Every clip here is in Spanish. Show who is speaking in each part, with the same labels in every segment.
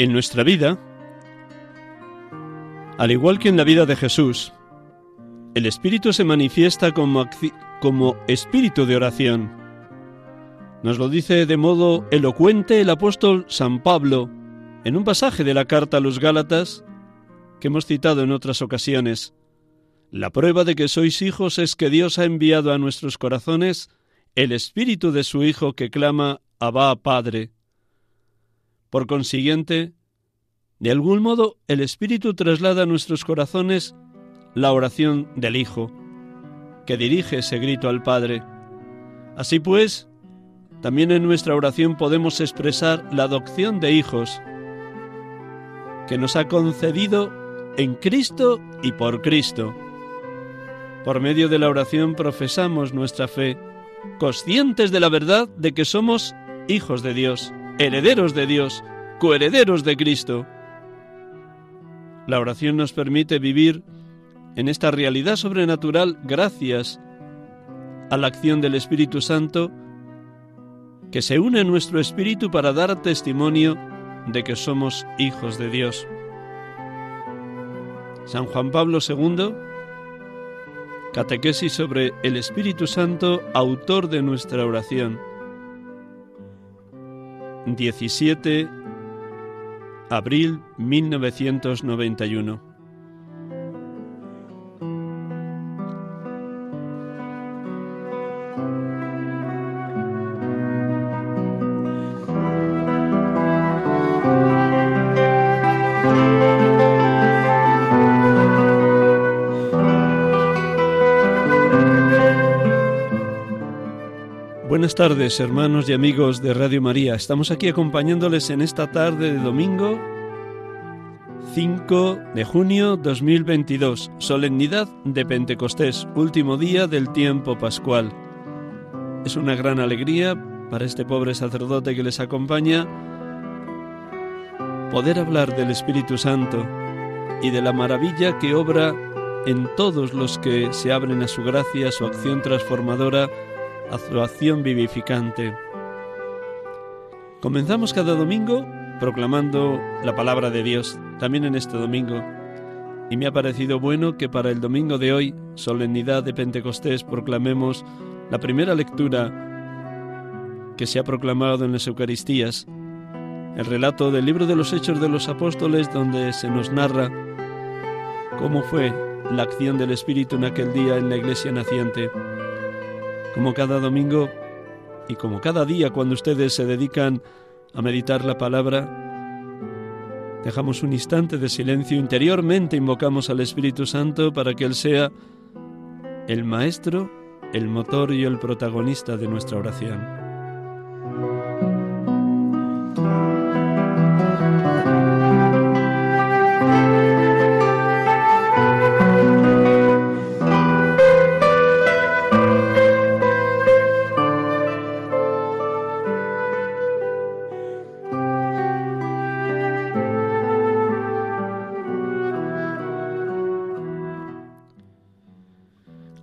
Speaker 1: En nuestra vida, al igual que en la vida de Jesús, el Espíritu se manifiesta como, como espíritu de oración. Nos lo dice de modo elocuente el apóstol San Pablo en un pasaje de la carta a los Gálatas que hemos citado en otras ocasiones. La prueba de que sois hijos es que Dios ha enviado a nuestros corazones el espíritu de su Hijo que clama Abba Padre. Por consiguiente, de algún modo el Espíritu traslada a nuestros corazones la oración del Hijo, que dirige ese grito al Padre. Así pues, también en nuestra oración podemos expresar la adopción de hijos que nos ha concedido en Cristo y por Cristo. Por medio de la oración profesamos nuestra fe, conscientes de la verdad de que somos hijos de Dios, herederos de Dios, coherederos de Cristo. La oración nos permite vivir en esta realidad sobrenatural gracias a la acción del Espíritu Santo que se une a nuestro espíritu para dar testimonio de que somos hijos de Dios. San Juan Pablo II, Catequesis sobre el Espíritu Santo, autor de nuestra oración. 17 abril 1991. Tardes, hermanos y amigos de Radio María. Estamos aquí acompañándoles en esta tarde de domingo 5 de junio 2022, solemnidad de Pentecostés, último día del tiempo pascual. Es una gran alegría para este pobre sacerdote que les acompaña poder hablar del Espíritu Santo y de la maravilla que obra en todos los que se abren a su gracia, a su acción transformadora, a su acción vivificante. Comenzamos cada domingo proclamando la palabra de Dios, también en este domingo. Y me ha parecido bueno que para el domingo de hoy, solemnidad de Pentecostés, proclamemos la primera lectura que se ha proclamado en las Eucaristías, el relato del libro de los Hechos de los Apóstoles, donde se nos narra cómo fue la acción del Espíritu en aquel día en la iglesia naciente. Como cada domingo y como cada día cuando ustedes se dedican a meditar la palabra, dejamos un instante de silencio, interiormente invocamos al Espíritu Santo para que Él sea el maestro, el motor y el protagonista de nuestra oración.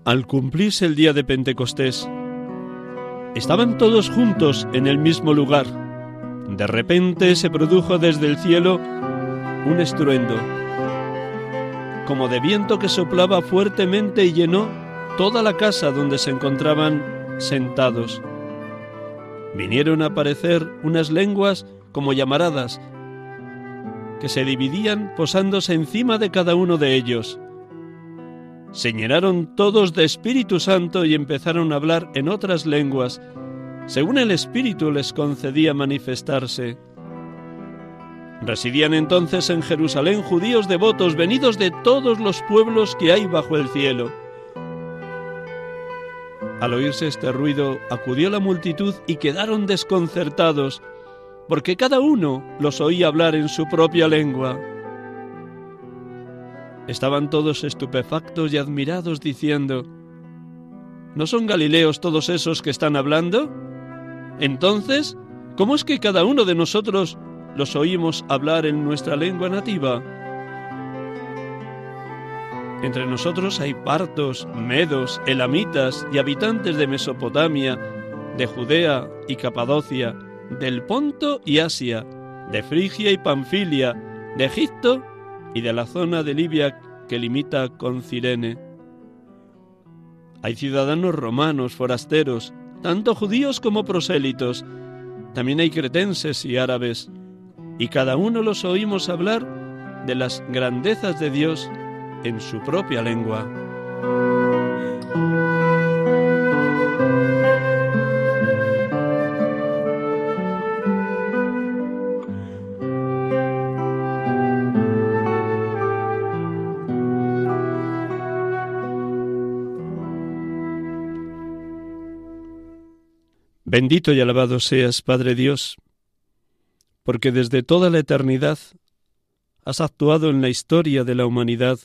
Speaker 1: Al cumplirse el día de Pentecostés, Estaban todos juntos en el mismo lugar. De repente se produjo desde el cielo un estruendo, como de viento que soplaba fuertemente y llenó toda la casa donde se encontraban sentados. Vinieron a aparecer unas lenguas como llamaradas, que se dividían posándose encima de cada uno de ellos. Se llenaron todos de Espíritu Santo y empezaron a hablar en otras lenguas, según el Espíritu les concedía manifestarse. Residían entonces en Jerusalén judíos devotos venidos de todos los pueblos que hay bajo el cielo. Al oírse este ruido, acudió la multitud y quedaron desconcertados, porque cada uno los oía hablar en su propia lengua. Estaban todos estupefactos y admirados, diciendo, ¿No son Galileos todos esos que están hablando? Entonces, ¿cómo es que cada uno de nosotros los oímos hablar en nuestra lengua nativa? Entre nosotros hay partos, medos, elamitas y habitantes de Mesopotamia, de Judea y Capadocia, del Ponto y Asia, de Frigia y Panfilia, de Egipto y de la zona de Libia que limita con Cirene. Hay ciudadanos romanos, forasteros, tanto judíos como prosélitos. También hay cretenses y árabes, y cada uno los oímos hablar de las grandezas de Dios en su propia lengua. Bendito y alabado seas, Padre Dios, porque desde toda la eternidad has actuado en la historia de la humanidad,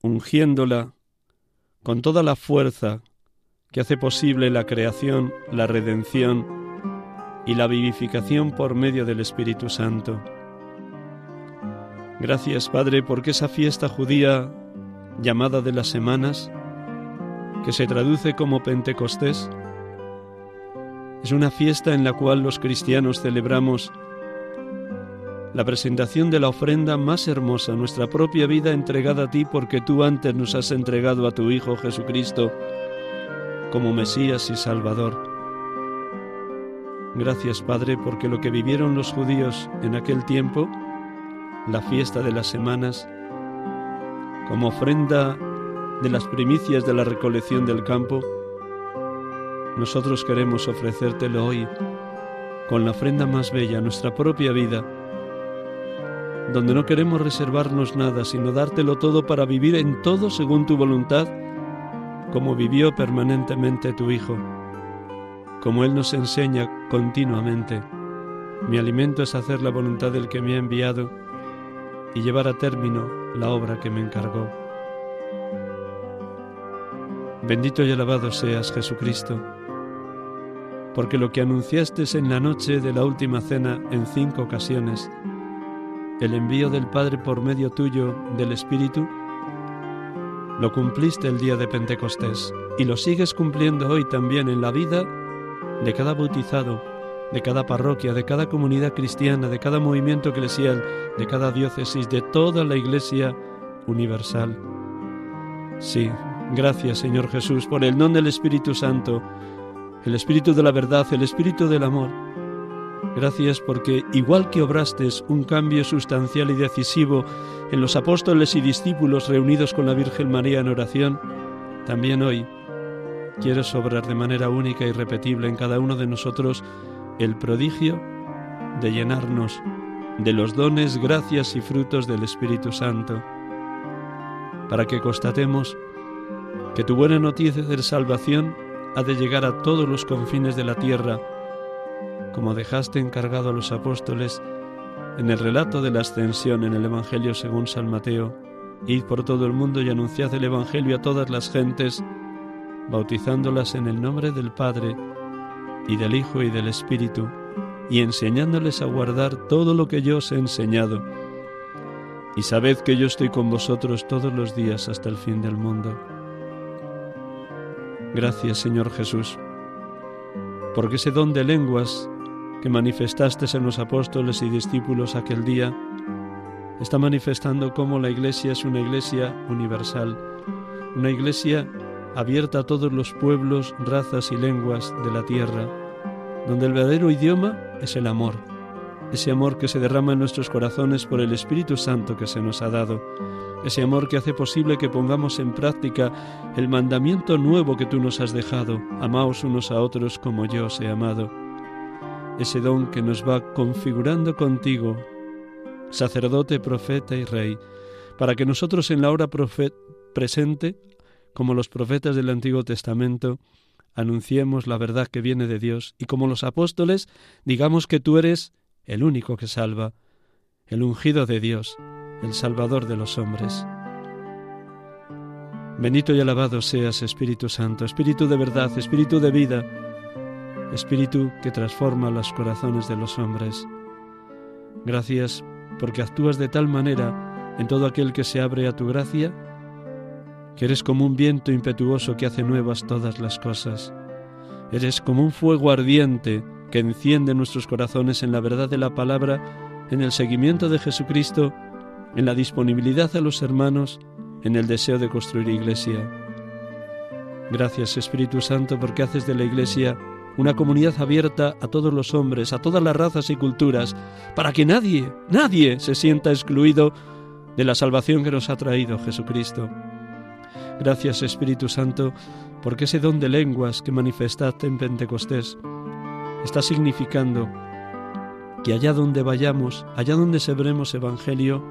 Speaker 1: ungiéndola con toda la fuerza que hace posible la creación, la redención y la vivificación por medio del Espíritu Santo. Gracias, Padre, porque esa fiesta judía llamada de las semanas, que se traduce como Pentecostés, es una fiesta en la cual los cristianos celebramos la presentación de la ofrenda más hermosa, nuestra propia vida entregada a ti porque tú antes nos has entregado a tu Hijo Jesucristo como Mesías y Salvador. Gracias Padre porque lo que vivieron los judíos en aquel tiempo, la fiesta de las semanas, como ofrenda de las primicias de la recolección del campo, nosotros queremos ofrecértelo hoy con la ofrenda más bella, nuestra propia vida, donde no queremos reservarnos nada, sino dártelo todo para vivir en todo según tu voluntad, como vivió permanentemente tu Hijo, como Él nos enseña continuamente. Mi alimento es hacer la voluntad del que me ha enviado y llevar a término la obra que me encargó. Bendito y alabado seas, Jesucristo porque lo que anunciaste en la noche de la última cena en cinco ocasiones, el envío del Padre por medio tuyo del Espíritu, lo cumpliste el día de Pentecostés y lo sigues cumpliendo hoy también en la vida de cada bautizado, de cada parroquia, de cada comunidad cristiana, de cada movimiento eclesial, de cada diócesis, de toda la Iglesia universal. Sí, gracias Señor Jesús por el don del Espíritu Santo el Espíritu de la verdad, el Espíritu del amor. Gracias porque, igual que obraste un cambio sustancial y decisivo en los apóstoles y discípulos reunidos con la Virgen María en oración, también hoy quieres obrar de manera única y repetible en cada uno de nosotros el prodigio de llenarnos de los dones, gracias y frutos del Espíritu Santo, para que constatemos que tu buena noticia de salvación ha de llegar a todos los confines de la tierra, como dejaste encargado a los apóstoles en el relato de la ascensión en el Evangelio según San Mateo. Id por todo el mundo y anunciad el Evangelio a todas las gentes, bautizándolas en el nombre del Padre y del Hijo y del Espíritu, y enseñándoles a guardar todo lo que yo os he enseñado. Y sabed que yo estoy con vosotros todos los días hasta el fin del mundo. Gracias Señor Jesús, porque ese don de lenguas que manifestaste en los apóstoles y discípulos aquel día está manifestando cómo la Iglesia es una Iglesia universal, una Iglesia abierta a todos los pueblos, razas y lenguas de la tierra, donde el verdadero idioma es el amor, ese amor que se derrama en nuestros corazones por el Espíritu Santo que se nos ha dado, ese amor que hace posible que pongamos en práctica el mandamiento nuevo que tú nos has dejado, amaos unos a otros como yo os he amado, ese don que nos va configurando contigo, sacerdote, profeta y rey, para que nosotros en la hora presente, como los profetas del Antiguo Testamento, anunciemos la verdad que viene de Dios y como los apóstoles digamos que tú eres el único que salva, el ungido de Dios, el Salvador de los hombres. Bendito y alabado seas, Espíritu Santo, Espíritu de verdad, Espíritu de vida, Espíritu que transforma los corazones de los hombres. Gracias porque actúas de tal manera en todo aquel que se abre a tu gracia, que eres como un viento impetuoso que hace nuevas todas las cosas. Eres como un fuego ardiente que enciende nuestros corazones en la verdad de la palabra, en el seguimiento de Jesucristo, en la disponibilidad a los hermanos, en el deseo de construir iglesia. Gracias Espíritu Santo porque haces de la iglesia una comunidad abierta a todos los hombres, a todas las razas y culturas, para que nadie, nadie se sienta excluido de la salvación que nos ha traído Jesucristo. Gracias Espíritu Santo porque ese don de lenguas que manifestaste en Pentecostés está significando que allá donde vayamos, allá donde sebremos evangelio,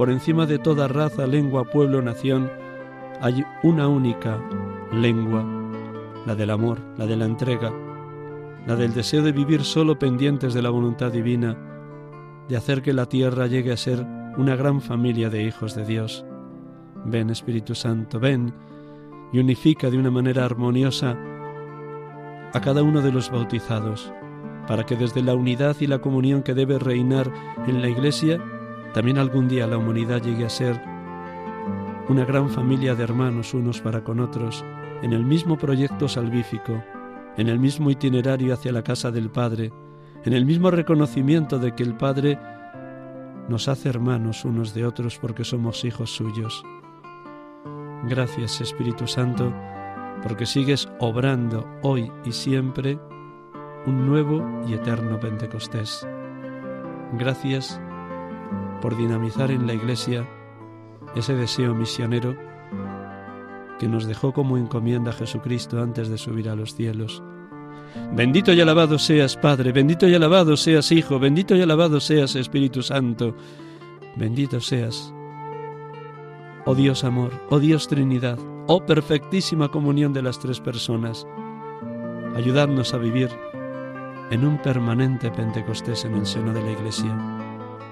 Speaker 1: por encima de toda raza, lengua, pueblo, nación, hay una única lengua, la del amor, la de la entrega, la del deseo de vivir solo pendientes de la voluntad divina, de hacer que la tierra llegue a ser una gran familia de hijos de Dios. Ven Espíritu Santo, ven y unifica de una manera armoniosa a cada uno de los bautizados, para que desde la unidad y la comunión que debe reinar en la Iglesia, también algún día la humanidad llegue a ser una gran familia de hermanos unos para con otros, en el mismo proyecto salvífico, en el mismo itinerario hacia la casa del Padre, en el mismo reconocimiento de que el Padre nos hace hermanos unos de otros porque somos hijos suyos. Gracias Espíritu Santo, porque sigues obrando hoy y siempre un nuevo y eterno Pentecostés. Gracias por dinamizar en la Iglesia ese deseo misionero que nos dejó como encomienda Jesucristo antes de subir a los cielos. Bendito y alabado seas Padre, bendito y alabado seas Hijo, bendito y alabado seas Espíritu Santo, bendito seas, oh Dios amor, oh Dios Trinidad, oh perfectísima comunión de las tres personas. Ayudadnos a vivir en un permanente Pentecostés en el seno de la Iglesia.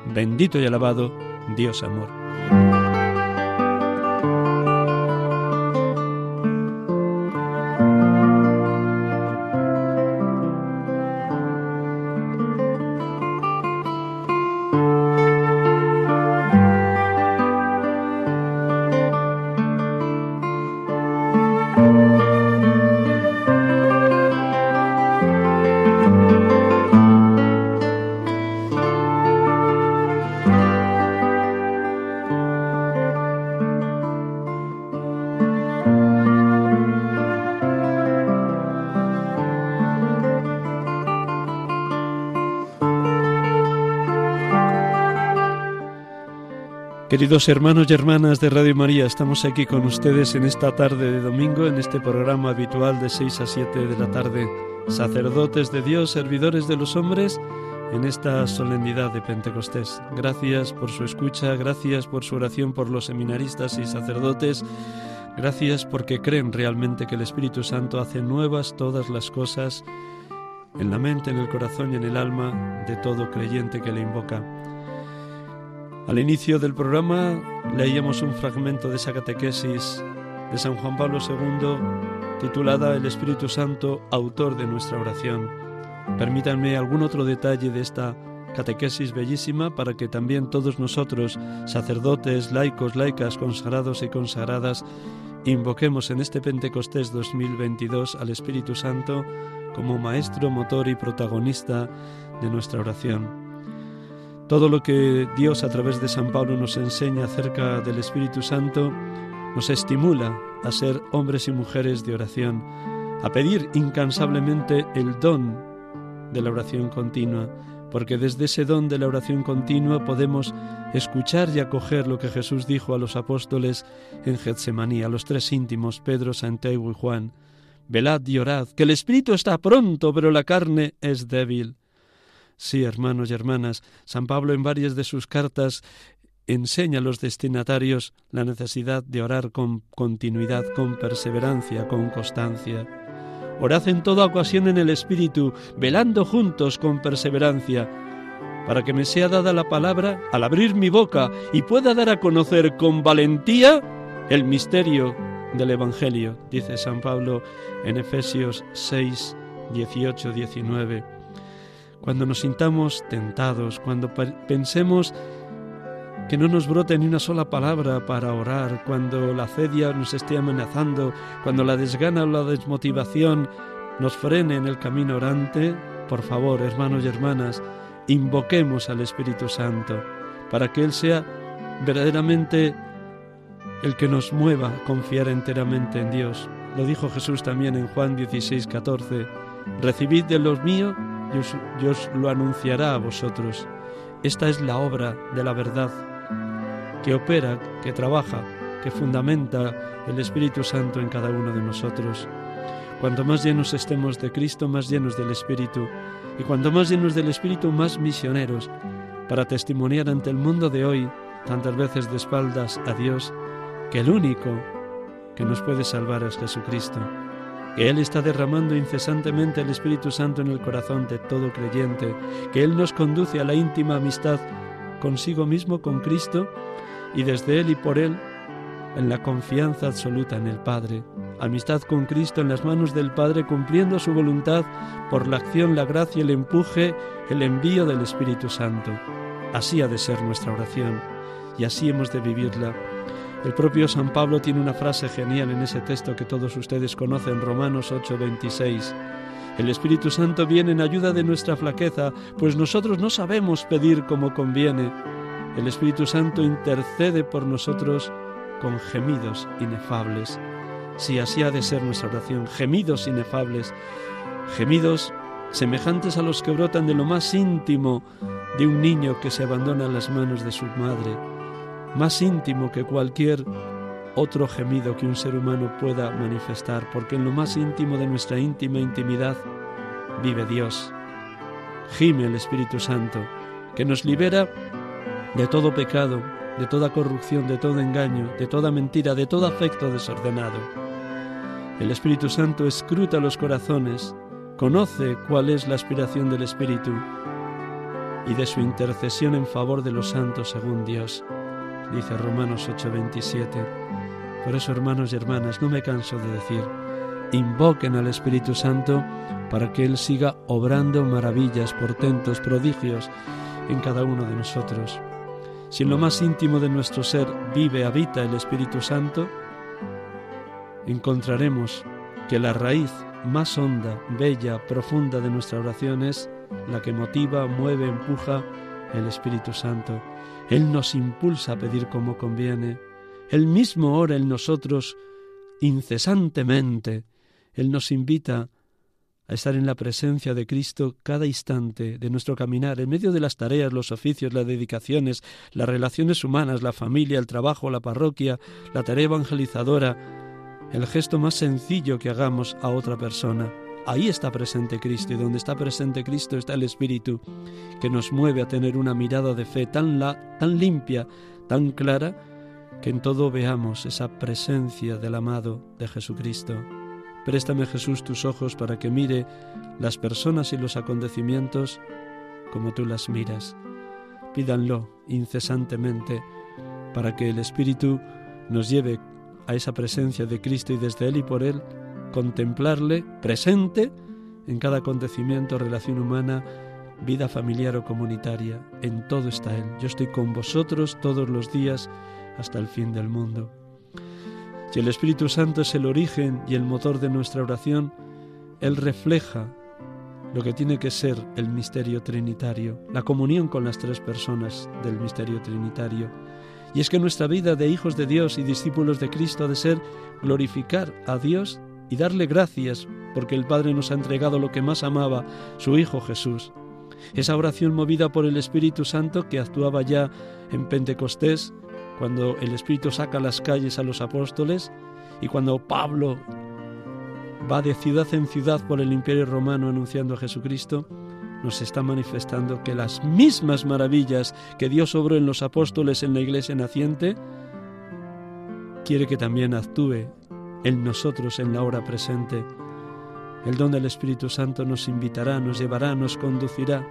Speaker 1: Bendito y alabado Dios amor. Queridos hermanos y hermanas de Radio María, estamos aquí con ustedes en esta tarde de domingo, en este programa habitual de 6 a 7 de la tarde, sacerdotes de Dios, servidores de los hombres, en esta solemnidad de Pentecostés. Gracias por su escucha, gracias por su oración por los seminaristas y sacerdotes, gracias porque creen realmente que el Espíritu Santo hace nuevas todas las cosas en la mente, en el corazón y en el alma de todo creyente que le invoca. Al inicio del programa leíamos un fragmento de esa catequesis de San Juan Pablo II titulada El Espíritu Santo, autor de nuestra oración. Permítanme algún otro detalle de esta catequesis bellísima para que también todos nosotros, sacerdotes, laicos, laicas, consagrados y consagradas, invoquemos en este Pentecostés 2022 al Espíritu Santo como maestro, motor y protagonista de nuestra oración. Todo lo que Dios a través de San Pablo nos enseña acerca del Espíritu Santo nos estimula a ser hombres y mujeres de oración, a pedir incansablemente el don de la oración continua, porque desde ese don de la oración continua podemos escuchar y acoger lo que Jesús dijo a los apóstoles en Getsemaní, a los tres íntimos, Pedro, Santiago y Juan. Velad y orad, que el espíritu está pronto, pero la carne es débil. Sí, hermanos y hermanas, San Pablo en varias de sus cartas enseña a los destinatarios la necesidad de orar con continuidad, con perseverancia, con constancia. Orad en toda ocasión en el Espíritu, velando juntos con perseverancia, para que me sea dada la palabra al abrir mi boca y pueda dar a conocer con valentía el misterio del Evangelio, dice San Pablo en Efesios 6, 18, 19. Cuando nos sintamos tentados, cuando pensemos que no nos brote ni una sola palabra para orar cuando la cedia nos esté amenazando, cuando la desgana o la desmotivación nos frene en el camino orante, por favor, hermanos y hermanas, invoquemos al Espíritu Santo para que Él sea verdaderamente el que nos mueva a confiar enteramente en Dios. Lo dijo Jesús también en Juan 16, 14. Recibid de los míos y os lo anunciará a vosotros. Esta es la obra de la verdad que opera, que trabaja, que fundamenta el Espíritu Santo en cada uno de nosotros. Cuanto más llenos estemos de Cristo, más llenos del Espíritu, y cuanto más llenos del Espíritu, más misioneros, para testimoniar ante el mundo de hoy, tantas veces de espaldas a Dios, que el único que nos puede salvar es Jesucristo, que Él está derramando incesantemente el Espíritu Santo en el corazón de todo creyente, que Él nos conduce a la íntima amistad consigo mismo, con Cristo, y desde Él y por Él, en la confianza absoluta en el Padre. Amistad con Cristo en las manos del Padre, cumpliendo su voluntad por la acción, la gracia, el empuje, el envío del Espíritu Santo. Así ha de ser nuestra oración y así hemos de vivirla. El propio San Pablo tiene una frase genial en ese texto que todos ustedes conocen, Romanos 8:26. El Espíritu Santo viene en ayuda de nuestra flaqueza, pues nosotros no sabemos pedir como conviene el Espíritu Santo intercede por nosotros con gemidos inefables. Si así ha de ser nuestra oración, gemidos inefables, gemidos semejantes a los que brotan de lo más íntimo de un niño que se abandona en las manos de su madre, más íntimo que cualquier otro gemido que un ser humano pueda manifestar, porque en lo más íntimo de nuestra íntima intimidad vive Dios. Gime el Espíritu Santo, que nos libera de todo pecado, de toda corrupción, de todo engaño, de toda mentira, de todo afecto desordenado. El Espíritu Santo escruta los corazones, conoce cuál es la aspiración del Espíritu y de su intercesión en favor de los santos según Dios, dice Romanos 8:27. Por eso, hermanos y hermanas, no me canso de decir, invoquen al Espíritu Santo para que Él siga obrando maravillas, portentos, prodigios en cada uno de nosotros. Si en lo más íntimo de nuestro ser vive, habita el Espíritu Santo, encontraremos que la raíz más honda, bella, profunda de nuestra oración es la que motiva, mueve, empuja el Espíritu Santo. Él nos impulsa a pedir como conviene. Él mismo ora en nosotros incesantemente. Él nos invita a estar en la presencia de Cristo cada instante de nuestro caminar, en medio de las tareas, los oficios, las dedicaciones, las relaciones humanas, la familia, el trabajo, la parroquia, la tarea evangelizadora, el gesto más sencillo que hagamos a otra persona. Ahí está presente Cristo y donde está presente Cristo está el Espíritu que nos mueve a tener una mirada de fe tan, la, tan limpia, tan clara, que en todo veamos esa presencia del amado de Jesucristo. Préstame Jesús tus ojos para que mire las personas y los acontecimientos como tú las miras. Pídanlo incesantemente para que el Espíritu nos lleve a esa presencia de Cristo y desde Él y por Él contemplarle presente en cada acontecimiento, relación humana, vida familiar o comunitaria. En todo está Él. Yo estoy con vosotros todos los días hasta el fin del mundo. Si el Espíritu Santo es el origen y el motor de nuestra oración, Él refleja lo que tiene que ser el misterio trinitario, la comunión con las tres personas del misterio trinitario. Y es que nuestra vida de hijos de Dios y discípulos de Cristo ha de ser glorificar a Dios y darle gracias porque el Padre nos ha entregado lo que más amaba, su Hijo Jesús. Esa oración movida por el Espíritu Santo que actuaba ya en Pentecostés, cuando el Espíritu saca las calles a los apóstoles y cuando Pablo va de ciudad en ciudad por el imperio romano anunciando a Jesucristo, nos está manifestando que las mismas maravillas que Dios obró en los apóstoles en la iglesia naciente, quiere que también actúe en nosotros en la hora presente. El don del Espíritu Santo nos invitará, nos llevará, nos conducirá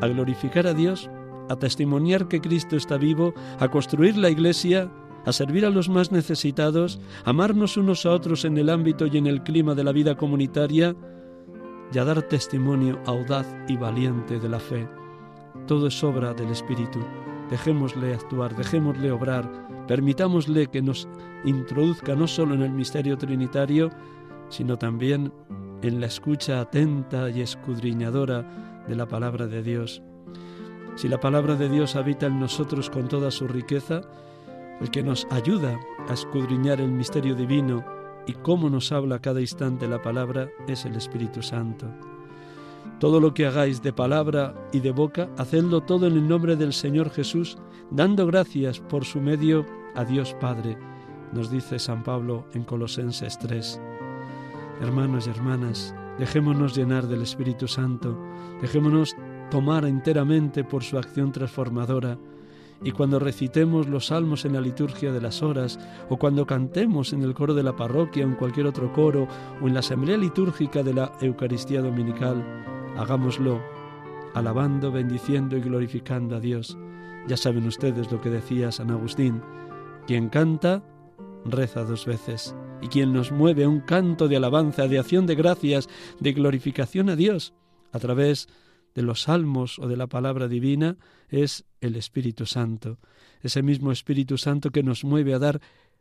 Speaker 1: a glorificar a Dios, a testimoniar que Cristo está vivo, a construir la iglesia a servir a los más necesitados, amarnos unos a otros en el ámbito y en el clima de la vida comunitaria y a dar testimonio audaz y valiente de la fe. Todo es obra del Espíritu. Dejémosle actuar, dejémosle obrar, permitámosle que nos introduzca no solo en el misterio trinitario, sino también en la escucha atenta y escudriñadora de la palabra de Dios. Si la palabra de Dios habita en nosotros con toda su riqueza, el que nos ayuda a escudriñar el misterio divino y cómo nos habla cada instante la palabra es el Espíritu Santo. Todo lo que hagáis de palabra y de boca, hacedlo todo en el nombre del Señor Jesús, dando gracias por su medio a Dios Padre, nos dice San Pablo en Colosenses 3. Hermanos y hermanas, dejémonos llenar del Espíritu Santo, dejémonos tomar enteramente por su acción transformadora, y cuando recitemos los salmos en la liturgia de las horas, o cuando cantemos en el coro de la parroquia o en cualquier otro coro, o en la asamblea litúrgica de la Eucaristía Dominical, hagámoslo alabando, bendiciendo y glorificando a Dios. Ya saben ustedes lo que decía San Agustín, quien canta, reza dos veces, y quien nos mueve un canto de alabanza, de acción de gracias, de glorificación a Dios, a través de los salmos o de la palabra divina es el Espíritu Santo, ese mismo Espíritu Santo que nos mueve a dar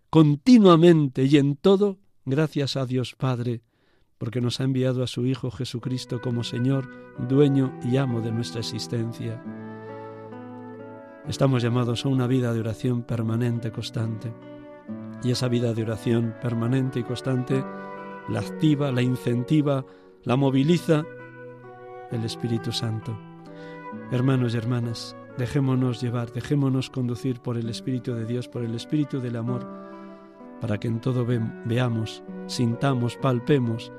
Speaker 1: continuamente y en todo gracias a Dios Padre, porque nos ha enviado a su Hijo Jesucristo como Señor, dueño y amo de nuestra existencia. Estamos llamados a una vida de oración permanente, constante. Y esa vida de oración permanente y constante la activa, la incentiva, la moviliza el Espíritu Santo. Hermanos y hermanas, dejémonos llevar, dejémonos conducir por el Espíritu de Dios, por el Espíritu del amor, para que en todo veamos, sintamos, palpemos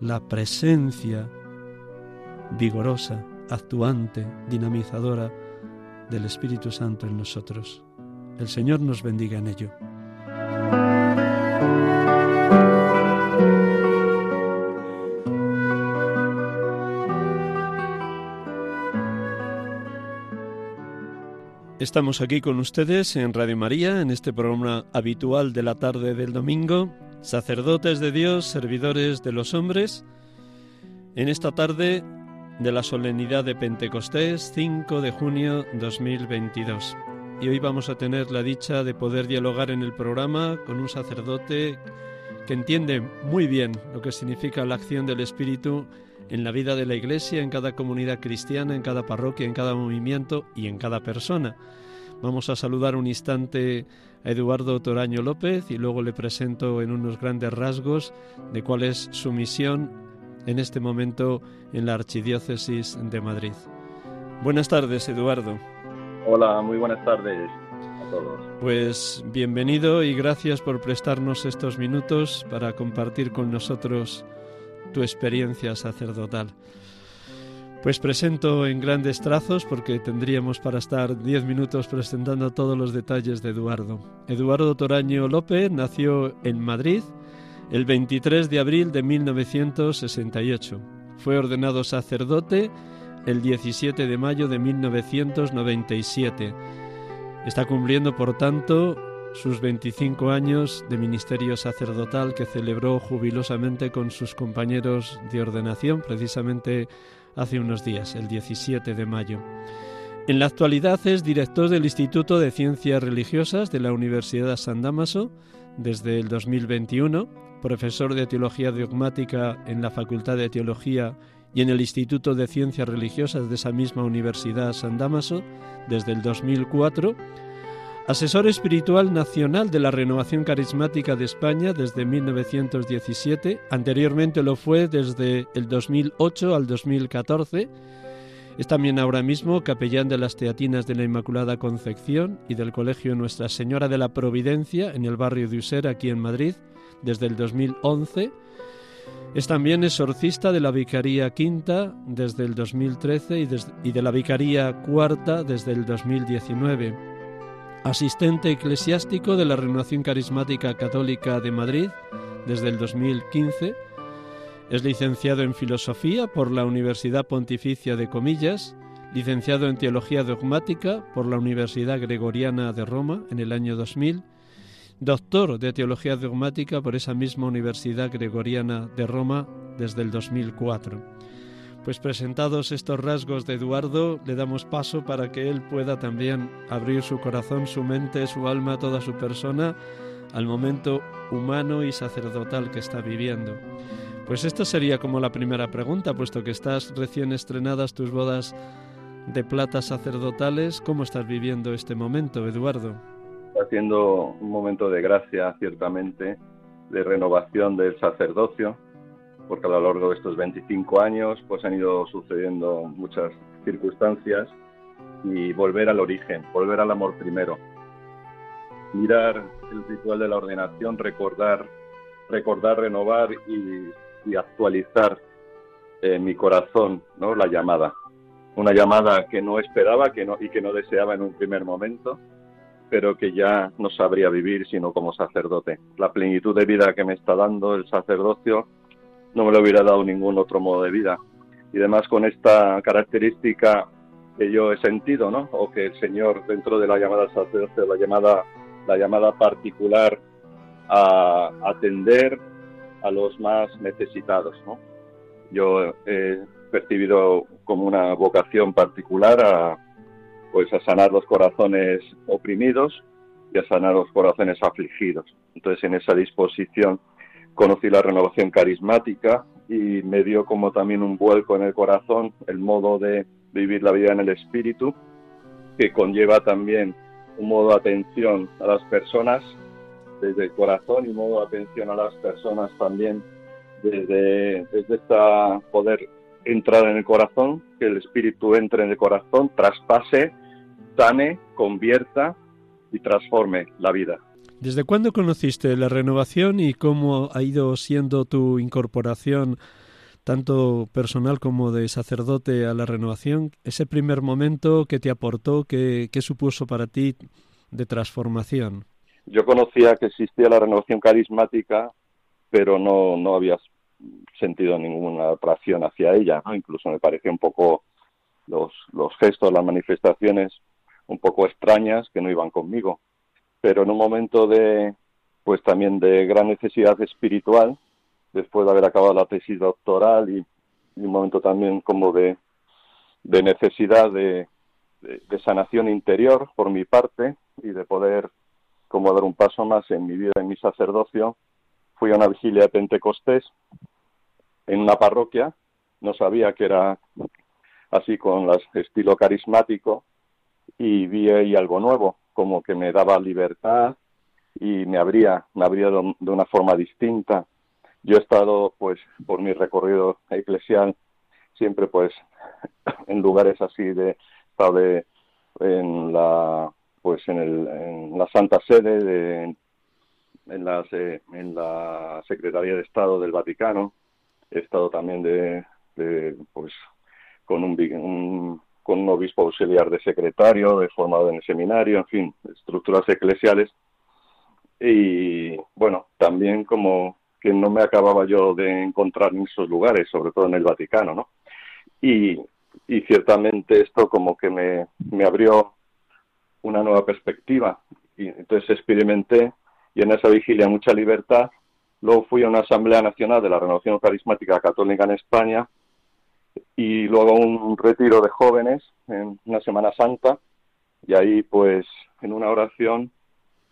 Speaker 1: la presencia vigorosa, actuante, dinamizadora del Espíritu Santo en nosotros. El Señor nos bendiga en ello. Estamos aquí con ustedes en Radio María, en este programa habitual de la tarde del domingo, sacerdotes de Dios, servidores de los hombres, en esta tarde de la solemnidad de Pentecostés, 5 de junio 2022. Y hoy vamos a tener la dicha de poder dialogar en el programa con un sacerdote que entiende muy bien lo que significa la acción del Espíritu en la vida de la Iglesia, en cada comunidad cristiana, en cada parroquia, en cada movimiento y en cada persona. Vamos a saludar un instante a Eduardo Toraño López y luego le presento en unos grandes rasgos de cuál es su misión en este momento en la Archidiócesis de Madrid. Buenas tardes, Eduardo.
Speaker 2: Hola, muy buenas tardes a todos.
Speaker 1: Pues bienvenido y gracias por prestarnos estos minutos para compartir con nosotros tu experiencia sacerdotal. Pues presento en grandes trazos porque tendríamos para estar diez minutos presentando todos los detalles de Eduardo. Eduardo Toraño López nació en Madrid el 23 de abril de 1968. Fue ordenado sacerdote el 17 de mayo de 1997. Está cumpliendo, por tanto, sus 25 años de ministerio sacerdotal que celebró jubilosamente con sus compañeros de ordenación precisamente hace unos días, el 17 de mayo. En la actualidad es director del Instituto de Ciencias Religiosas de la Universidad San Damaso desde el 2021, profesor de Teología Dogmática en la Facultad de Teología y en el Instituto de Ciencias Religiosas de esa misma Universidad San Damaso desde el 2004, asesor espiritual nacional de la Renovación Carismática de España desde 1917, anteriormente lo fue desde el 2008 al 2014, es también ahora mismo capellán de las Teatinas de la Inmaculada Concepción y del Colegio Nuestra Señora de la Providencia en el barrio de User, aquí en Madrid, desde el 2011. Es también exorcista de la Vicaría Quinta desde el 2013 y, y de la Vicaría Cuarta desde el 2019. Asistente eclesiástico de la Renovación Carismática Católica de Madrid desde el 2015 es licenciado en Filosofía por la Universidad Pontificia de Comillas, licenciado en Teología Dogmática por la Universidad Gregoriana de Roma en el año 2000, doctor de Teología Dogmática por esa misma Universidad Gregoriana de Roma desde el 2004. Pues presentados estos rasgos de Eduardo, le damos paso para que él pueda también abrir su corazón, su mente, su alma, toda su persona al momento humano y sacerdotal que está viviendo. Pues esta sería como la primera pregunta, puesto que estás recién estrenadas tus bodas de plata sacerdotales. ¿Cómo estás viviendo este momento, Eduardo?
Speaker 2: Haciendo un momento de gracia, ciertamente, de renovación del sacerdocio, porque a lo largo de estos 25 años pues han ido sucediendo muchas circunstancias y volver al origen, volver al amor primero. Mirar el ritual de la ordenación, recordar, recordar, renovar y y actualizar en mi corazón ¿no? la llamada. Una llamada que no esperaba que no, y que no deseaba en un primer momento, pero que ya no sabría vivir sino como sacerdote. La plenitud de vida que me está dando el sacerdocio no me lo hubiera dado ningún otro modo de vida. Y además con esta característica que yo he sentido, ¿no? O que el Señor dentro de la llamada al sacerdocio, la llamada, la llamada particular a atender a los más necesitados. ¿no? Yo he percibido como una vocación particular a, pues a sanar los corazones oprimidos y a sanar los corazones afligidos. Entonces, en esa disposición conocí la renovación carismática y me dio como también un vuelco en el corazón el modo de vivir la vida en el espíritu, que conlleva también un modo de atención a las personas desde el corazón y modo de atención a las personas también desde, desde esta poder entrar en el corazón, que el espíritu entre en el corazón, traspase, sane, convierta y transforme la vida.
Speaker 1: ¿Desde cuándo conociste la renovación y cómo ha ido siendo tu incorporación tanto personal como de sacerdote a la renovación? Ese primer momento que te aportó, que, que supuso para ti de transformación
Speaker 2: yo conocía que existía la renovación carismática, pero no, no había sentido ninguna atracción hacia ella. Incluso me parecía un poco los, los gestos, las manifestaciones un poco extrañas que no iban conmigo. Pero en un momento de, pues también de gran necesidad espiritual, después de haber acabado la tesis doctoral y, un momento también como de, de necesidad de, de, sanación interior por mi parte y de poder como dar un paso más en mi vida, en mi sacerdocio, fui a una vigilia de Pentecostés en una parroquia, no sabía que era así con el estilo carismático y vi ahí algo nuevo, como que me daba libertad y me abría, me abría de, una forma distinta. Yo he estado, pues, por mi recorrido eclesial, siempre, pues, en lugares así de, de, en la pues en, el, en la Santa Sede, de, en, las, en la Secretaría de Estado del Vaticano, he estado también de, pues con un, con un obispo auxiliar de secretario, de formado en el seminario, en fin, estructuras eclesiales. Y bueno, también como que no me acababa yo de encontrar en esos lugares, sobre todo en el Vaticano, ¿no? Y, y ciertamente esto como que me, me abrió una nueva perspectiva. Y entonces experimenté y en esa vigilia mucha libertad. Luego fui a una Asamblea Nacional de la Renovación Carismática Católica en España y luego un retiro de jóvenes en una Semana Santa y ahí pues en una oración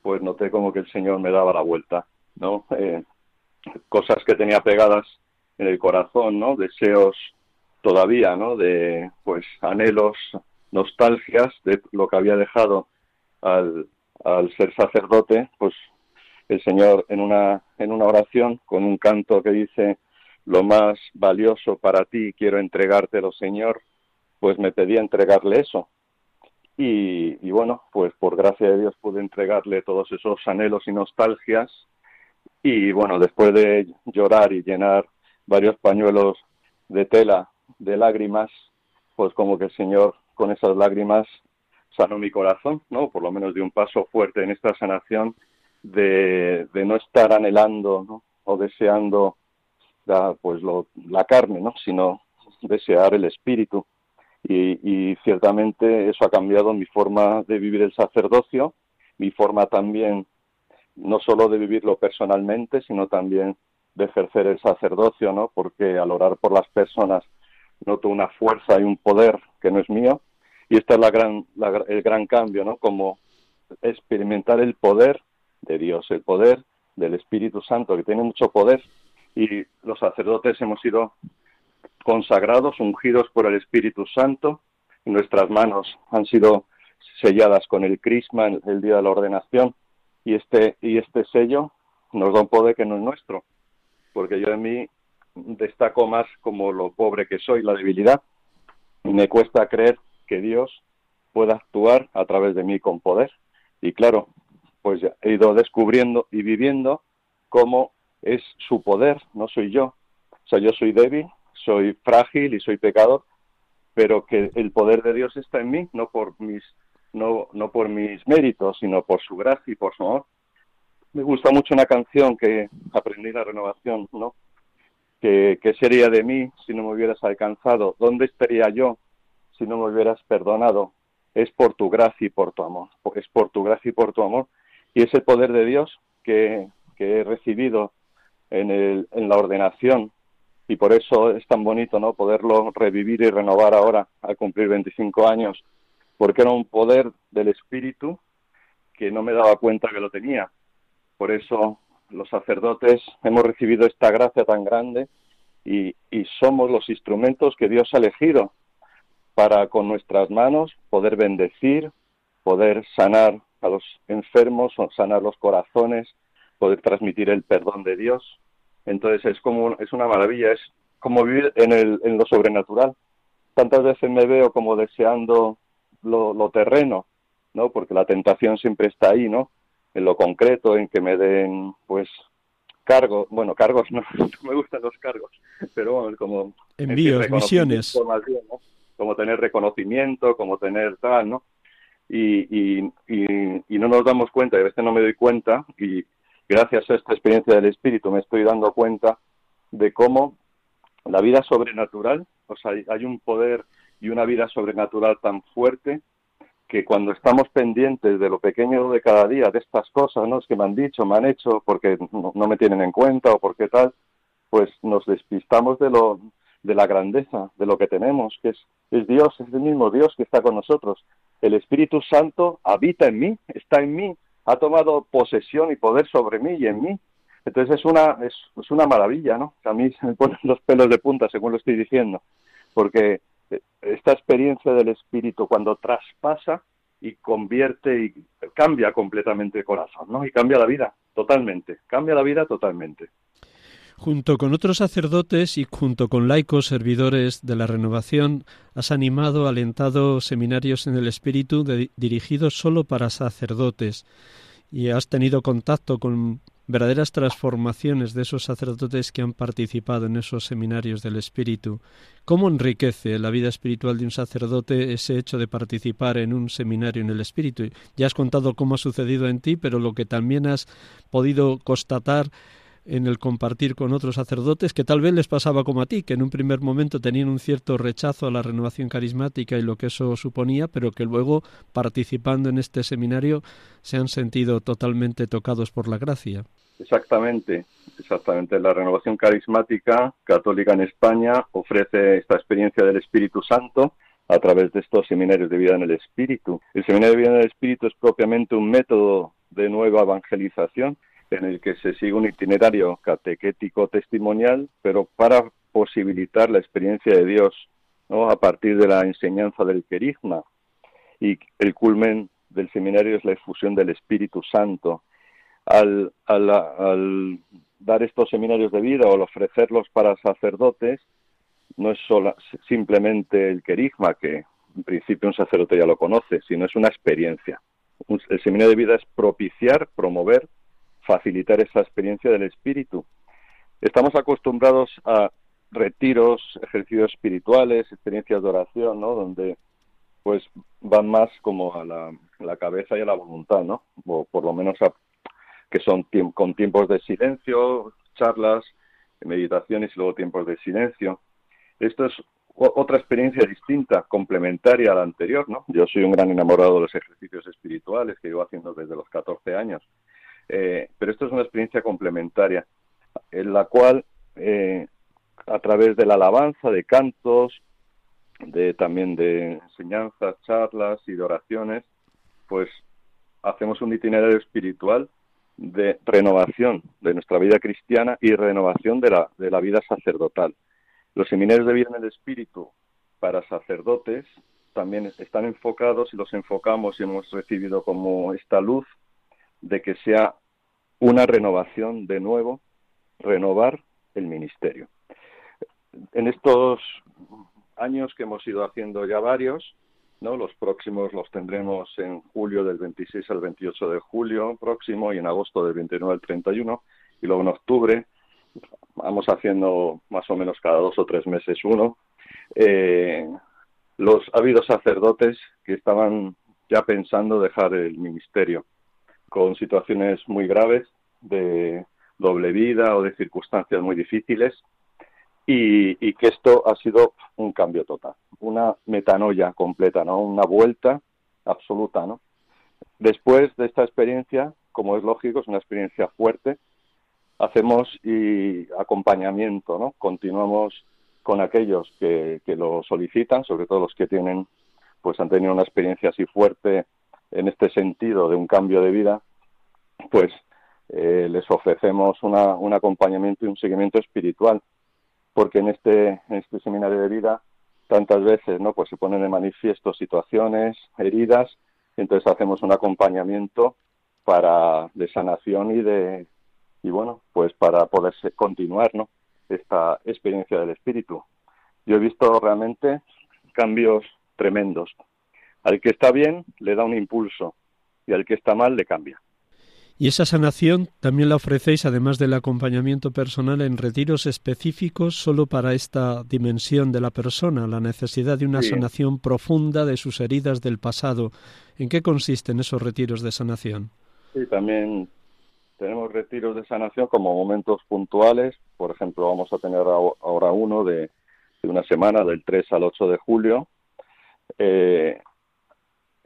Speaker 2: pues noté como que el Señor me daba la vuelta, ¿no? Eh, cosas que tenía pegadas en el corazón, ¿no? Deseos todavía, ¿no? De pues anhelos, nostalgias de lo que había dejado al, al ser sacerdote, pues el Señor en una en una oración con un canto que dice lo más valioso para ti quiero entregártelo, Señor, pues me pedía entregarle eso. Y, bueno, pues por gracia de Dios pude entregarle todos esos anhelos y nostalgias. Y bueno, después de llorar y llenar varios pañuelos de tela de lágrimas, pues como que el Señor con esas lágrimas sanó mi corazón, ¿no? Por lo menos de un paso fuerte en esta sanación de, de no estar anhelando o deseando la, pues lo, la carne, ¿no? Sino desear el espíritu. Y, y ciertamente eso ha cambiado mi forma de vivir el sacerdocio, mi forma también no solo de vivirlo personalmente, sino también de ejercer el sacerdocio, ¿no? Porque al orar por las personas noto una fuerza y un poder que no es mío y este es la gran, la, el gran cambio, ¿no? Como experimentar el poder de Dios, el poder del Espíritu Santo, que tiene mucho poder y los sacerdotes hemos sido consagrados, ungidos por el Espíritu Santo, y nuestras manos han sido selladas con el crisma el día de la ordenación y este y este sello nos da un poder que no es nuestro, porque yo en mí destaco más como lo pobre que soy, la debilidad, y me cuesta creer que Dios pueda actuar a través de mí con poder. Y claro, pues he ido descubriendo y viviendo cómo es su poder, no soy yo. O sea, yo soy débil, soy frágil y soy pecador, pero que el poder de Dios está en mí, no por mis no, no por mis méritos, sino por su gracia y por su amor. Me gusta mucho una canción que aprendí en la renovación, ¿no? ¿Qué, sería de mí si no me hubieras alcanzado? ¿Dónde estaría yo si no me hubieras perdonado? Es por tu gracia y por tu amor. Es por tu gracia y por tu amor. Y ese poder de Dios que, que he recibido en, la ordenación. Y por eso es tan bonito no poderlo revivir y renovar ahora al cumplir 25 años porque era un poder del espíritu que no me daba cuenta que lo tenía. Por eso los sacerdotes hemos recibido esta gracia tan grande y, somos los instrumentos que Dios ha elegido para con nuestras manos poder bendecir, poder sanar a los enfermos, sanar los corazones, poder transmitir el perdón de Dios. Entonces es como es una maravilla, es como vivir en, el, en lo sobrenatural. Tantas veces me veo como deseando lo, lo terreno, ¿no? Porque la tentación siempre está ahí, ¿no? en lo concreto, en que me den, pues, cargos, bueno, cargos no, no me gustan los cargos, pero bueno, como...
Speaker 1: Envíos, misiones.
Speaker 2: Como tener reconocimiento, como tener tal, ¿no? Y, y, y, no nos damos cuenta, y a veces no me doy cuenta, y gracias a esta experiencia del Espíritu me estoy dando cuenta de cómo la vida sobrenatural, o sea, hay un poder y una vida sobrenatural tan fuerte que cuando estamos pendientes de lo pequeño de cada día, de estas cosas, ¿no? Es que me han dicho, me han hecho, porque no, me tienen en cuenta o porque tal, pues nos despistamos de lo de la grandeza, de lo que tenemos, que es, es Dios, es el mismo Dios que está con nosotros. El Espíritu Santo habita en mí, está en mí, ha tomado posesión y poder sobre mí y en mí. Entonces es una, es, es una maravilla, ¿no? A mí se me ponen los pelos de punta según lo estoy diciendo, porque esta experiencia del espíritu cuando traspasa y convierte y cambia completamente el corazón, ¿no? Y cambia la vida totalmente, cambia la vida totalmente.
Speaker 1: Junto con otros sacerdotes y junto con laicos servidores de la renovación, has animado, alentado seminarios en el espíritu dirigidos solo para sacerdotes y has tenido contacto con verdaderas transformaciones de esos sacerdotes que han participado en esos seminarios del Espíritu. ¿Cómo enriquece la vida espiritual de un sacerdote ese hecho de participar en un seminario en el Espíritu? Ya has contado cómo ha sucedido en ti, pero lo que también has podido constatar en el compartir con otros sacerdotes que tal vez les pasaba como a ti, que en un primer momento tenían un cierto rechazo a la renovación carismática y lo que eso suponía, pero que luego participando en este seminario se han sentido totalmente tocados por la gracia.
Speaker 2: Exactamente, exactamente. La renovación carismática católica en España ofrece esta experiencia del Espíritu Santo a través de estos seminarios de vida en el Espíritu. El seminario de vida en el Espíritu es propiamente un método de nueva evangelización en el que se sigue un itinerario catequético testimonial, pero para posibilitar la experiencia de Dios ¿no? a partir de la enseñanza del querigma. Y el culmen del seminario es la efusión del Espíritu Santo. Al, al, dar estos seminarios de vida o al ofrecerlos para sacerdotes, no es solo, simplemente el querigma, que en principio un sacerdote ya lo conoce, sino es una experiencia. El seminario de vida es propiciar, promover, facilitar esa experiencia del espíritu. Estamos acostumbrados a retiros, ejercicios espirituales, experiencias de oración, ¿no? Donde pues van más como a la, cabeza y a la voluntad, ¿no? O por lo menos que son con tiempos de silencio, charlas, meditaciones y luego tiempos de silencio. Esto es otra experiencia distinta, complementaria a la anterior, ¿no? Yo soy un gran enamorado de los ejercicios espirituales que llevo haciendo desde los 14 años, eh, pero esto es una experiencia complementaria en la cual eh, a través de la alabanza, de cantos, de también de enseñanzas, charlas y de oraciones, pues hacemos un itinerario espiritual de renovación de nuestra vida cristiana y renovación de la, de la vida sacerdotal. Los seminarios de vida en el espíritu para sacerdotes también están enfocados y los enfocamos y hemos recibido como esta luz de que sea una renovación de nuevo, renovar el ministerio. En estos años que hemos ido haciendo ya varios, ¿no? Los próximos los tendremos en julio del 26 al 28 de julio próximo y en agosto del 29 al 31 y luego en octubre vamos haciendo más o menos cada dos o tres meses uno. Eh, los ha habido sacerdotes que estaban ya pensando dejar el ministerio con situaciones muy graves de doble vida o de circunstancias muy difíciles y, que esto ha sido un cambio total, una metanoia completa, ¿no? Una vuelta absoluta, ¿no? Después de esta experiencia, como es lógico, es una experiencia fuerte, hacemos acompañamiento, ¿no? Continuamos con aquellos que, que lo solicitan, sobre todo los que tienen, pues han tenido una experiencia así fuerte en este sentido de un cambio de vida, pues eh, les ofrecemos una, un acompañamiento y un seguimiento espiritual porque en este, en este seminario de vida tantas veces no pues se ponen de manifiesto situaciones heridas entonces hacemos un acompañamiento para de sanación y de y bueno pues para poder continuar no esta experiencia del espíritu. Yo he visto realmente cambios tremendos al que está bien le da un impulso y al que está mal le cambia
Speaker 1: y esa sanación también la ofrecéis, además del acompañamiento personal, en retiros específicos solo para esta dimensión de la persona, la necesidad de una sanación profunda de sus heridas del pasado. ¿En qué consisten esos retiros de sanación?
Speaker 2: Sí, también tenemos retiros de sanación como momentos puntuales. Por ejemplo, vamos a tener ahora uno de, de una semana, del 3 al 8 de julio. Eh,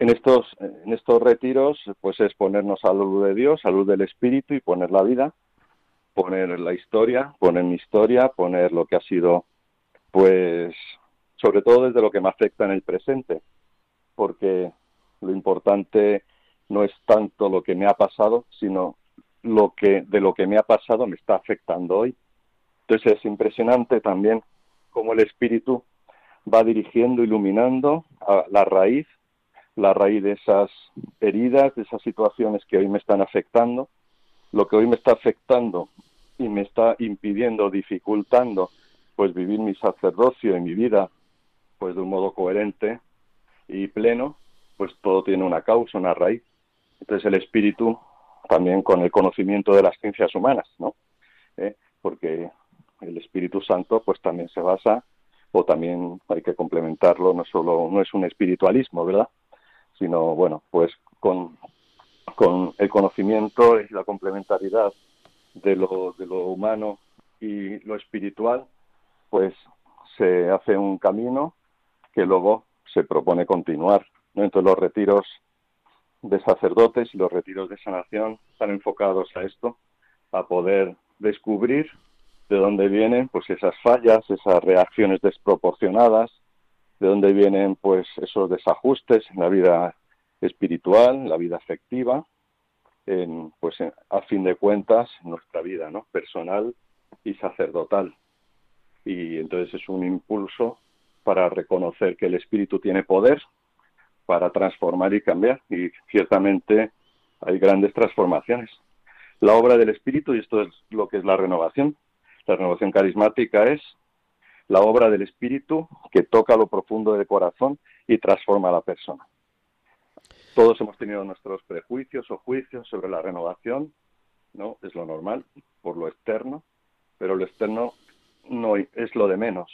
Speaker 2: en estos, en estos retiros, pues es ponernos a la luz de Dios, a la luz del Espíritu y poner la vida, poner la historia, poner mi historia, poner lo que ha sido, pues, sobre todo desde lo que me afecta en el presente, porque lo importante no es tanto lo que me ha pasado, sino lo que de lo que me ha pasado me está afectando hoy. Entonces es impresionante también cómo el Espíritu va dirigiendo, iluminando a la raíz la raíz de esas heridas, de esas situaciones que hoy me están afectando, lo que hoy me está afectando y me está impidiendo, dificultando, pues vivir mi sacerdocio y mi vida, pues de un modo coherente y pleno, pues todo tiene una causa, una raíz. Entonces el espíritu también con el conocimiento de las ciencias humanas, ¿no? ¿Eh? Porque el Espíritu Santo pues también se basa o también hay que complementarlo, no solo no es un espiritualismo, ¿verdad? Sino bueno, pues con, con el conocimiento y la complementariedad de lo, de lo humano y lo espiritual, pues se hace un camino que luego se propone continuar. Entonces los retiros de sacerdotes y los retiros de sanación están enfocados a esto, a poder descubrir de dónde vienen pues esas fallas, esas reacciones desproporcionadas, de dónde vienen pues esos desajustes en la vida espiritual, en la vida afectiva, en, pues a fin de cuentas nuestra vida, ¿no? Personal y sacerdotal. Y entonces es un impulso para reconocer que el Espíritu tiene poder para transformar y cambiar. Y ciertamente hay grandes transformaciones. La obra del Espíritu, y esto es lo que es la renovación, la renovación carismática es la obra del Espíritu que toca lo profundo del corazón y transforma a la persona. Todos hemos tenido nuestros prejuicios o juicios sobre la renovación, ¿no? Es lo normal, por lo externo, pero lo externo no es lo de menos.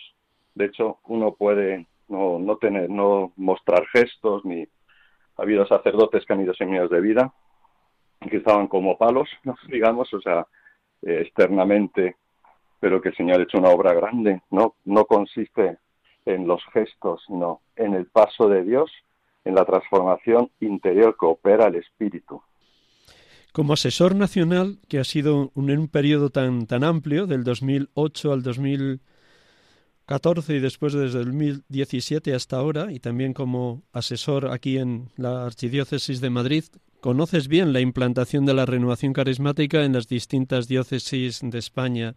Speaker 2: De hecho, uno puede no, no tener, no mostrar gestos, ni ha habido sacerdotes que han ido semillas de vida, que estaban como palos, digamos, o sea, eh, externamente, pero que el Señor ha hecho una obra grande, no, no consiste en los gestos, sino en el paso de Dios, en la transformación interior que opera el Espíritu.
Speaker 1: Como asesor nacional, que ha sido en un periodo tan, tan amplio, del 2008 al 2014 y después desde el 2017 hasta ahora, y también como asesor aquí en la Archidiócesis de Madrid, conoces bien la implantación de la renovación carismática en las distintas diócesis de España.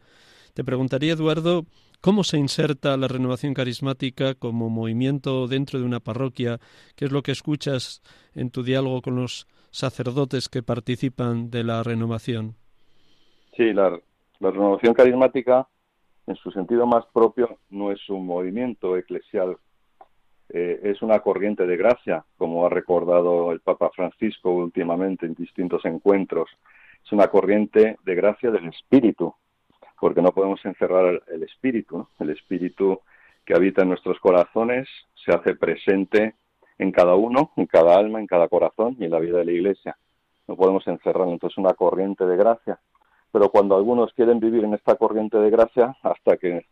Speaker 1: Te preguntaría, Eduardo, ¿cómo se inserta la renovación carismática como movimiento dentro de una parroquia? ¿Qué es lo que escuchas en tu diálogo con los sacerdotes que participan de la renovación.
Speaker 2: Sí, la, renovación carismática, en su sentido más propio, no es un movimiento eclesial, eh, es una corriente de gracia, como ha recordado el Papa Francisco últimamente en distintos encuentros. Es una corriente de gracia del Espíritu, porque no podemos encerrar el Espíritu. El Espíritu que habita en nuestros corazones se hace presente en cada uno, en cada alma, en cada corazón y en la vida de la Iglesia. No podemos encerrar entonces una corriente de gracia. Pero cuando algunos quieren vivir en esta corriente de gracia, hasta que,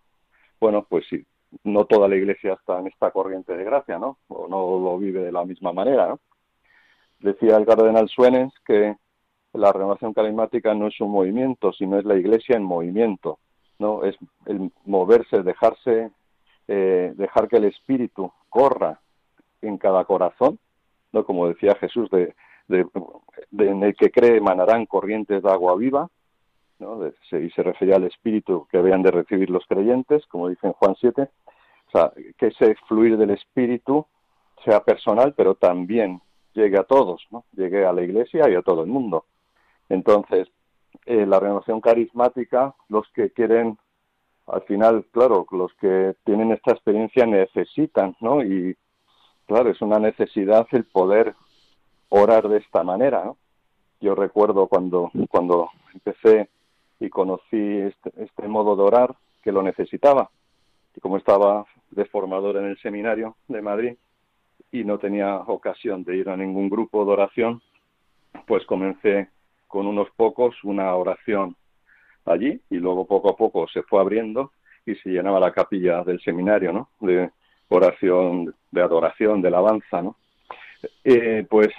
Speaker 2: bueno, pues sí, no toda la Iglesia está en esta corriente de gracia, ¿no? O no lo vive de la misma manera, ¿no? Decía el cardenal Suenens que la renovación carismática no es un movimiento, sino es la Iglesia en movimiento, ¿no? Es el moverse, dejarse, eh, dejar que el Espíritu corra en cada corazón, ¿no? Como decía Jesús, de, en el que cree emanarán corrientes de agua viva, ¿no? y se refería al espíritu que habían de recibir los creyentes, como dice en Juan 7, o sea, que ese fluir del espíritu sea personal, pero también llegue a todos, ¿no? llegue a la iglesia y a todo el mundo. Entonces, eh, la renovación carismática, los que quieren, al final, claro, los que tienen esta experiencia necesitan, ¿no? Y claro, es una necesidad el poder orar de esta manera. Yo recuerdo cuando, cuando empecé y conocí este, este, modo de orar, que lo necesitaba. Y como estaba de formador en el seminario de Madrid y no tenía ocasión de ir a ningún grupo de oración, pues comencé con unos pocos una oración allí y luego poco a poco se fue abriendo y se llenaba la capilla del seminario, ¿no? De, oración de adoración, de alabanza, ¿no? Eh, pues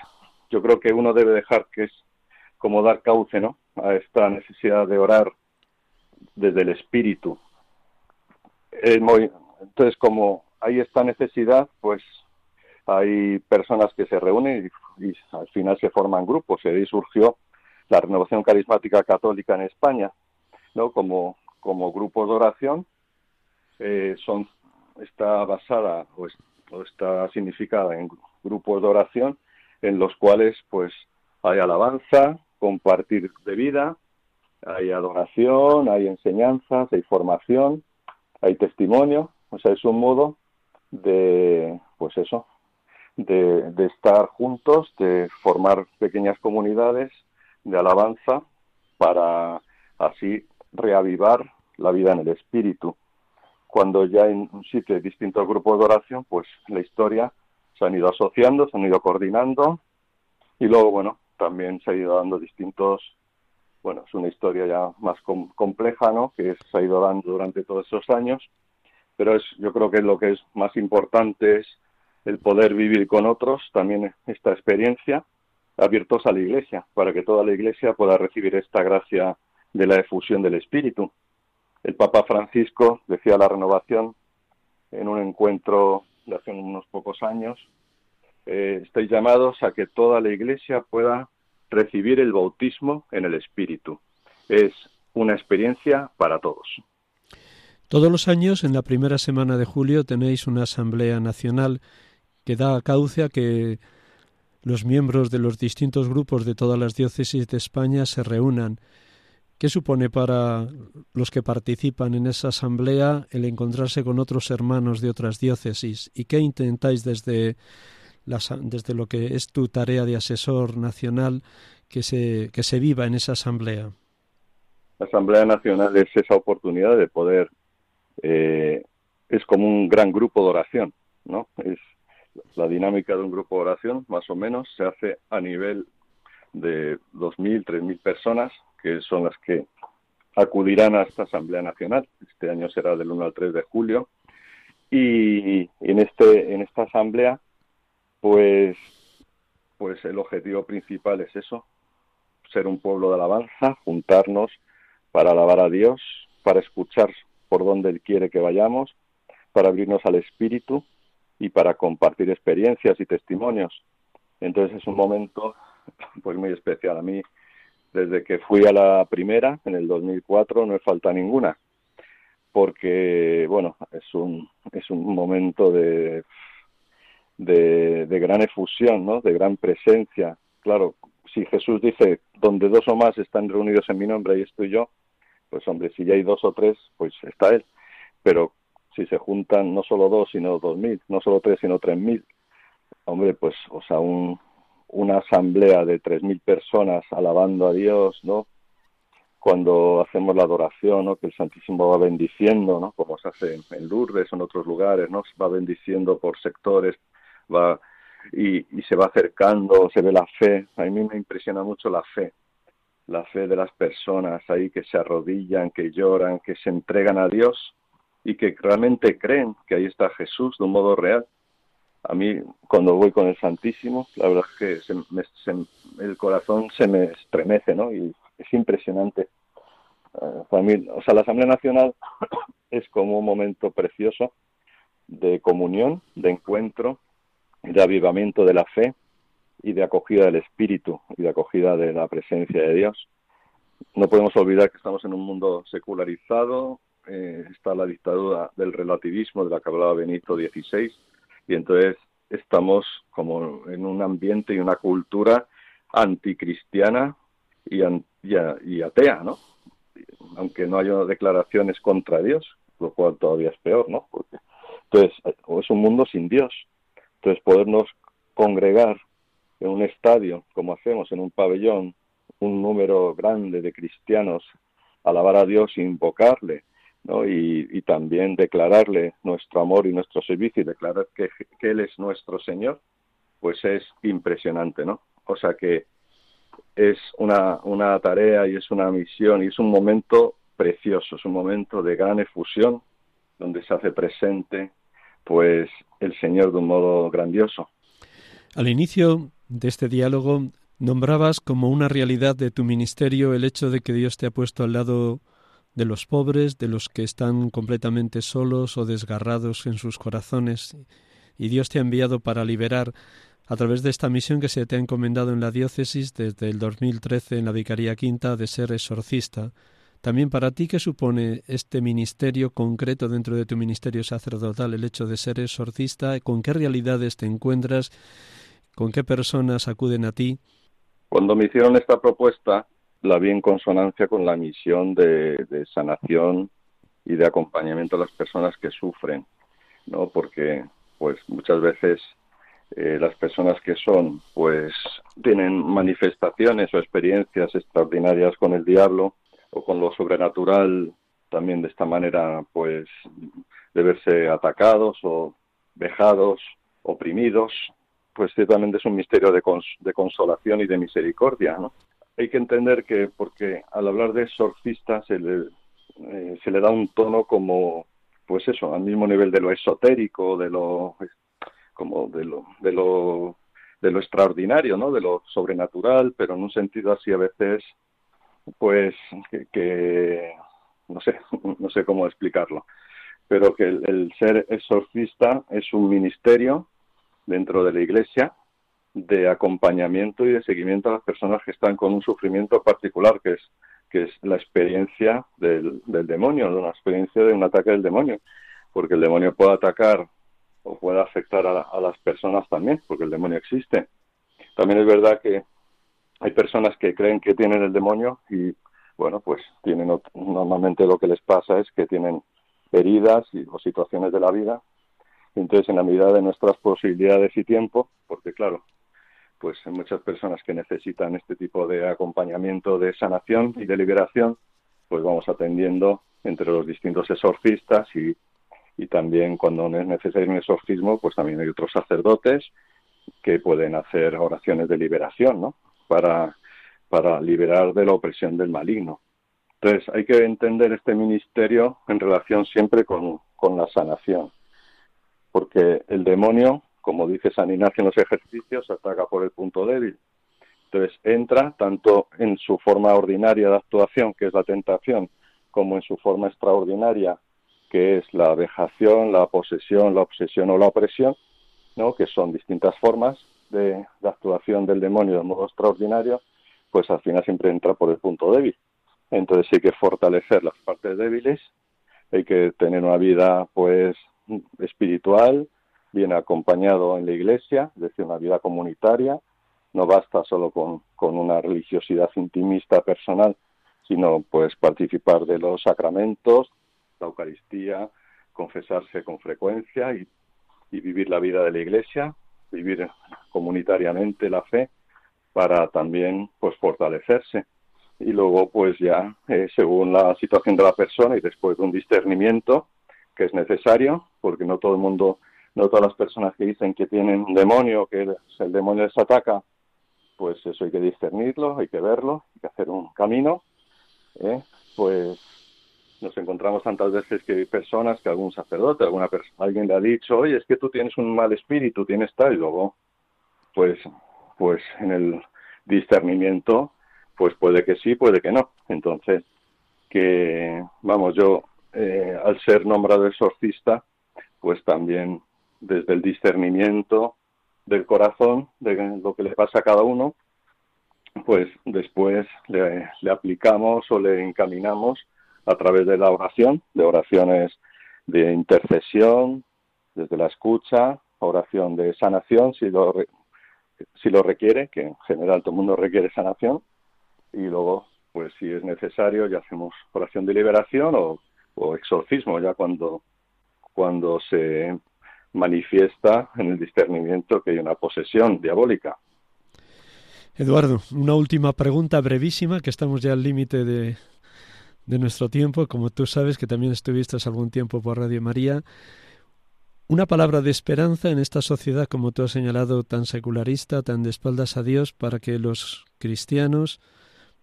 Speaker 2: yo creo que uno debe dejar que es como dar cauce, ¿no? A esta necesidad de orar desde el espíritu. entonces, como hay esta necesidad, pues hay personas que se reúnen y, al final se forman grupos. Y ahí surgió la renovación carismática católica en España, ¿no? Como, como grupos de oración. Eh, son está basada o, está significada en grupos de oración en los cuales pues hay alabanza, compartir de vida, hay adoración, hay enseñanzas, hay formación, hay testimonio, o sea, es un modo de, pues eso, de, de estar juntos, de formar pequeñas comunidades de alabanza para así reavivar la vida en el espíritu cuando ya en un sitio hay distintos grupos de oración, pues la historia se han ido asociando, se han ido coordinando y luego, bueno, también se ha ido dando distintos, bueno, es una historia ya más compleja, ¿no? Que se ha ido dando durante todos esos años, pero es, yo creo que lo que es más importante es el poder vivir con otros, también esta experiencia, abiertos a la Iglesia, para que toda la Iglesia pueda recibir esta gracia de la efusión del Espíritu el Papa Francisco decía la renovación en un encuentro de hace unos pocos años, eh, estáis llamados a que toda la Iglesia pueda recibir el bautismo en el Espíritu. Es una experiencia para todos.
Speaker 1: Todos los años, en la primera semana de julio, tenéis una Asamblea Nacional que da cauce a que los miembros de los distintos grupos de todas las diócesis de España se reúnan. ¿Qué supone para los que participan en esa asamblea el encontrarse con otros hermanos de otras diócesis? ¿Y qué intentáis desde, desde lo que es tu tarea de asesor nacional que se, que se viva en esa asamblea?
Speaker 2: La Asamblea Nacional es esa oportunidad de poder eh, es como un gran grupo de oración, ¿no? Es la dinámica de un grupo de oración, más o menos, se hace a nivel de 2.000, 3.000 personas, que son las que acudirán a esta Asamblea Nacional. Este año será del 1 al 3 de julio. Y en, este, en esta Asamblea, pues, pues el objetivo principal es eso, ser un pueblo de alabanza, juntarnos para alabar a Dios, para escuchar por donde Él quiere que vayamos, para abrirnos al Espíritu y para compartir experiencias y testimonios. Entonces es un momento pues muy especial. A mí, desde que fui a la primera, en el 2004, no me falta ninguna, porque, bueno, es un, es un momento de, de, de gran efusión, ¿no? de gran presencia. Claro, si Jesús dice, donde dos o más están reunidos en mi nombre y estoy yo, pues hombre, si ya hay dos o tres, pues está él. Pero si se juntan no solo dos, sino dos mil, no solo tres, sino tres mil, hombre, pues, o sea, un, una asamblea de tres mil personas alabando a Dios, ¿no? Cuando hacemos la adoración, ¿no? Que el Santísimo va bendiciendo, ¿no? Como se hace en Lourdes o en otros lugares, ¿no? Va bendiciendo por sectores, va y, y se va acercando, se ve la fe. A mí me impresiona mucho la fe, la fe de las personas ahí que se arrodillan, que lloran, que se entregan a Dios y que realmente creen que ahí está Jesús de un modo real. A mí, cuando voy con el Santísimo, la verdad es que se el corazón se me estremece, ¿no? Y es impresionante. Uh, para mí, o sea, la Asamblea Nacional es como un momento precioso de comunión, de encuentro, de avivamiento de la fe, y de acogida del espíritu y de acogida de la presencia de Dios. No podemos olvidar que estamos en un mundo secularizado, eh, está la dictadura del relativismo de la que hablaba Benito XVI, y entonces estamos como en un ambiente y una cultura anticristiana y, y, atea, ¿no? Aunque no haya declaraciones contra Dios, lo cual todavía es peor, ¿no? Porque, entonces, es un mundo sin Dios. Entonces, podernos congregar en un estadio, como hacemos en un pabellón, un número grande de cristianos, alabar a Dios e invocarle, Y, también declararle nuestro amor y nuestro servicio y declarar que, que, Él es nuestro Señor, pues es impresionante, ¿no? O sea que es una, una tarea y es una misión y es un momento precioso, es un momento de gran efusión donde se hace presente pues el Señor de un modo grandioso.
Speaker 1: Al inicio de este diálogo nombrabas como una realidad de tu ministerio el hecho de que Dios te ha puesto al lado de los pobres, de los que están completamente solos o desgarrados en sus corazones, y Dios te ha enviado para liberar a través de esta misión que se te ha encomendado en la diócesis desde el 2013 en la Vicaría Quinta de ser exorcista. También para ti, ¿qué supone este ministerio concreto dentro de tu ministerio sacerdotal, el hecho de ser exorcista? ¿Con qué realidades te encuentras? ¿Con qué personas acuden a ti?
Speaker 2: Cuando me hicieron esta propuesta, la vi en consonancia con la misión de, sanación y de acompañamiento a las personas que sufren, ¿no? Porque, pues, muchas veces eh, las personas que son, pues, tienen manifestaciones o experiencias extraordinarias con el diablo o con lo sobrenatural, también de esta manera, pues, de verse atacados o vejados, oprimidos, pues ciertamente es un misterio de, de consolación y de misericordia, ¿no? Hay que entender que porque al hablar de exorcista se le, eh, se le da un tono como, pues eso, al mismo nivel de lo esotérico, de lo, como de lo, de lo, de lo extraordinario, ¿no? De lo sobrenatural, pero en un sentido así a veces, pues que, que no sé, no sé cómo explicarlo, pero que el ser exorcista es un ministerio dentro de la Iglesia de acompañamiento y de seguimiento a las personas que están con un sufrimiento particular, que es que es la experiencia del, del demonio, una experiencia de un ataque del demonio, porque el demonio puede atacar o puede afectar a, las personas también, porque el demonio existe. También es verdad que hay personas que creen que tienen el demonio y, bueno, pues tienen normalmente lo que les pasa es que tienen heridas y, o situaciones de la vida. Entonces, en la medida de nuestras posibilidades y tiempo, porque claro, pues muchas personas que necesitan este tipo de acompañamiento de sanación y de liberación, pues vamos atendiendo entre los distintos exorcistas y, y también cuando no es necesario un exorcismo, pues también hay otros sacerdotes que pueden hacer oraciones de liberación, ¿no? Para, para liberar de la opresión del maligno. Entonces hay que entender este ministerio en relación siempre con, con la sanación, porque el demonio como dice San Ignacio en los ejercicios, ataca por el punto débil. Entonces entra tanto en su forma ordinaria de actuación, que es la tentación, como en su forma extraordinaria, que es la vejación, la posesión, la obsesión o la opresión, ¿no? que son distintas formas de, de actuación del demonio de modo extraordinario, pues al final siempre entra por el punto débil. Entonces hay que fortalecer las partes débiles, hay que tener una vida pues espiritual, viene acompañado en la iglesia, es decir, una vida comunitaria. No basta solo con, una religiosidad intimista personal, sino pues participar de los sacramentos, la Eucaristía, confesarse con frecuencia y, vivir la vida de la iglesia, vivir comunitariamente la fe para también pues fortalecerse y luego pues ya eh, según la situación de la persona y después de un discernimiento que es necesario porque no todo el mundo no todas las personas que dicen que tienen un demonio, que el demonio les ataca, pues eso hay que discernirlo, hay que verlo, hay que hacer un camino. ¿eh? Pues nos encontramos tantas veces que hay personas, que algún sacerdote, alguna alguien le ha dicho, oye, es que tú tienes un mal espíritu, tienes tal, y luego, pues, pues en el discernimiento, pues puede que sí, puede que no. Entonces, que, vamos, yo, eh, al ser nombrado exorcista, pues también desde el discernimiento del corazón, de lo que le pasa a cada uno, pues después le, aplicamos o le encaminamos a través de la oración, de oraciones de intercesión, desde la escucha, oración de sanación, si lo, si lo requiere, que en general todo el mundo requiere sanación, y luego, pues si es necesario, ya hacemos oración de liberación o, o exorcismo, ya cuando, cuando se manifiesta en el discernimiento que hay una posesión diabólica.
Speaker 1: Eduardo, una última pregunta brevísima, que estamos ya al límite de, de nuestro tiempo. Como tú sabes que también estuviste algún tiempo por Radio María. Una palabra de esperanza en esta sociedad, como tú has señalado, tan secularista, tan de espaldas a Dios, para que los cristianos,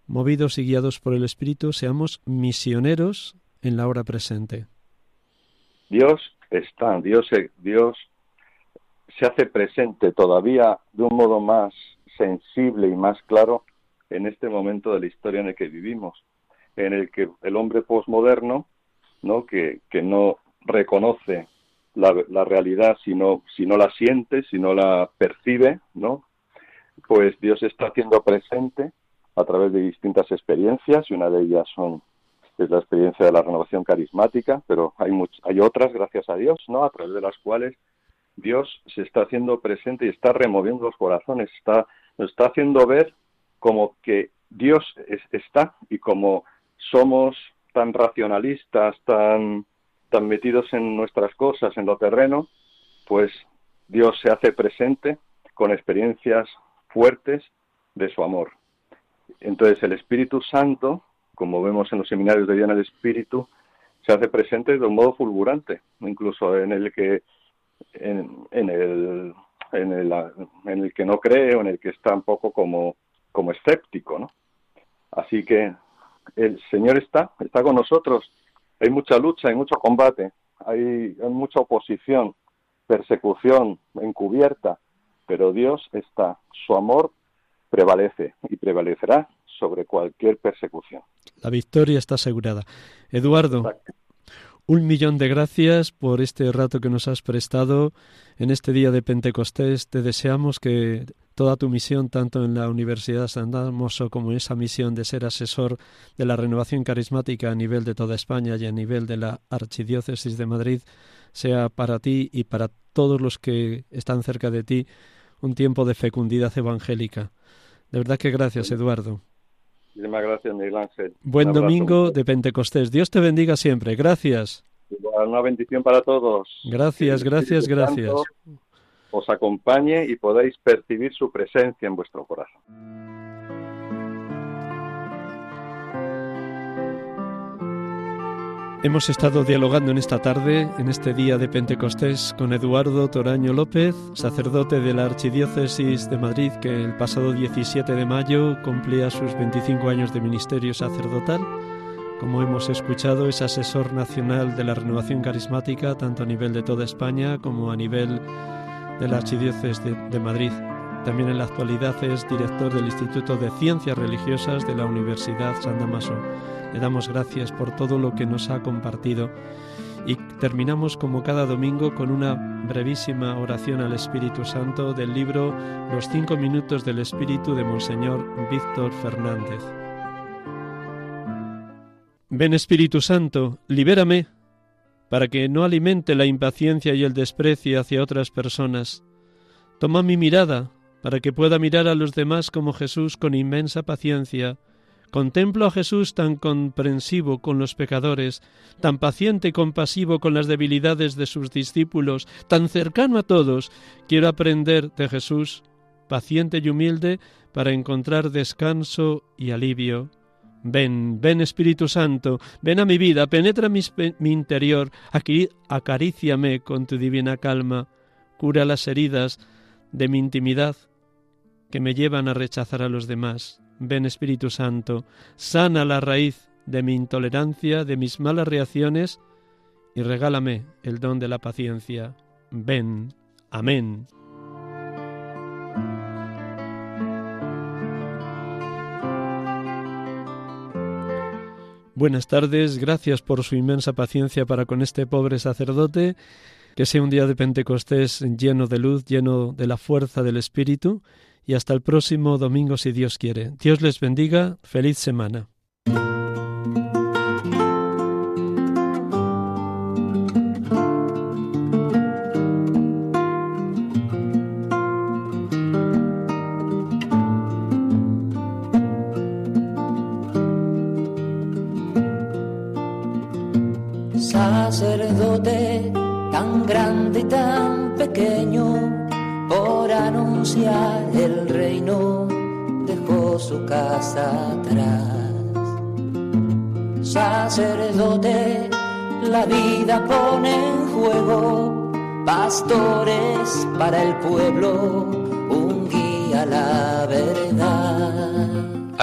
Speaker 1: movidos y guiados por el Espíritu, seamos misioneros en la hora presente.
Speaker 2: Dios está, Dios, Dios se hace presente todavía de un modo más sensible y más claro en este momento de la historia en el que vivimos, en el que el hombre posmoderno, ¿no? que, que no reconoce la, la, realidad si no, si no la siente, si no la percibe, ¿no? pues Dios está haciendo presente a través de distintas experiencias y una de ellas son es la experiencia de la renovación carismática, pero hay, hay otras, gracias a Dios, ¿no? A través de las cuales Dios se está haciendo presente y está removiendo los corazones, está, nos está haciendo ver como que Dios está y como somos tan racionalistas, tan, tan metidos en nuestras cosas, en lo terreno, pues Dios se hace presente con experiencias fuertes de su amor. Entonces el Espíritu Santo como vemos en los seminarios de Diana del Espíritu, se hace presente de un modo fulgurante, incluso en el que en, el en el, en el que no cree o en el que está un poco como, como escéptico, ¿no? Así que el Señor está, está con nosotros. Hay mucha lucha, hay mucho combate, hay mucha oposición, persecución encubierta, pero Dios está. Su amor prevalece y prevalecerá sobre cualquier persecución.
Speaker 1: La victoria está asegurada. Eduardo, un millón de gracias por este rato que nos has prestado en este día de Pentecostés. Te deseamos que toda tu misión, tanto en la Universidad San Damoso como en esa misión de ser asesor de la renovación carismática a nivel de toda España y a nivel de la Archidiócesis de Madrid, sea para ti y para todos los que están cerca de ti un tiempo de fecundidad evangélica. De verdad que gracias, Eduardo.
Speaker 2: Muchísimas gracias, Miguel Ángel.
Speaker 1: Buen domingo de Pentecostés. Dios te bendiga siempre. Gracias.
Speaker 2: Una bendición para todos.
Speaker 1: Gracias, gracias, gracias.
Speaker 2: Os acompañe y podáis percibir su presencia en vuestro corazón.
Speaker 1: Hemos estado dialogando en esta tarde, en este día de Pentecostés, con Eduardo Toraño López, sacerdote de la Archidiócesis de Madrid, que el pasado 17 de mayo cumplía sus 25 años de ministerio sacerdotal. Como hemos escuchado, es asesor nacional de la renovación carismática, tanto a nivel de toda España como a nivel de la Archidiócesis de, de Madrid. También en la actualidad es director del Instituto de Ciencias Religiosas de la Universidad San Damaso. Le damos gracias por todo lo que nos ha compartido y terminamos como cada domingo con una brevísima oración al Espíritu Santo del libro Los cinco minutos del Espíritu de Monseñor Víctor Fernández. Ven Espíritu Santo, libérame para que no alimente la impaciencia y el desprecio hacia otras personas. Toma mi mirada para que pueda mirar a los demás como Jesús con inmensa paciencia, Contemplo a Jesús tan comprensivo con los pecadores, tan paciente y compasivo con las debilidades de sus discípulos, tan cercano a todos. Quiero aprender de Jesús, paciente y humilde, para encontrar descanso y alivio. Ven, ven Espíritu Santo, ven a mi vida, penetra mi, interior, acaríciame con tu divina calma, cura las heridas de mi intimidad que me llevan a rechazar a los demás. Ven Espíritu Santo, sana la raíz de mi intolerancia, de mis malas reacciones, y regálame el don de la paciencia. Ven. Amén. Buenas tardes, gracias por su inmensa paciencia para con este pobre sacerdote. Que sea un día de Pentecostés lleno de luz, lleno de la fuerza del Espíritu y hasta el próximo domingo si Dios quiere. Dios les bendiga, feliz semana.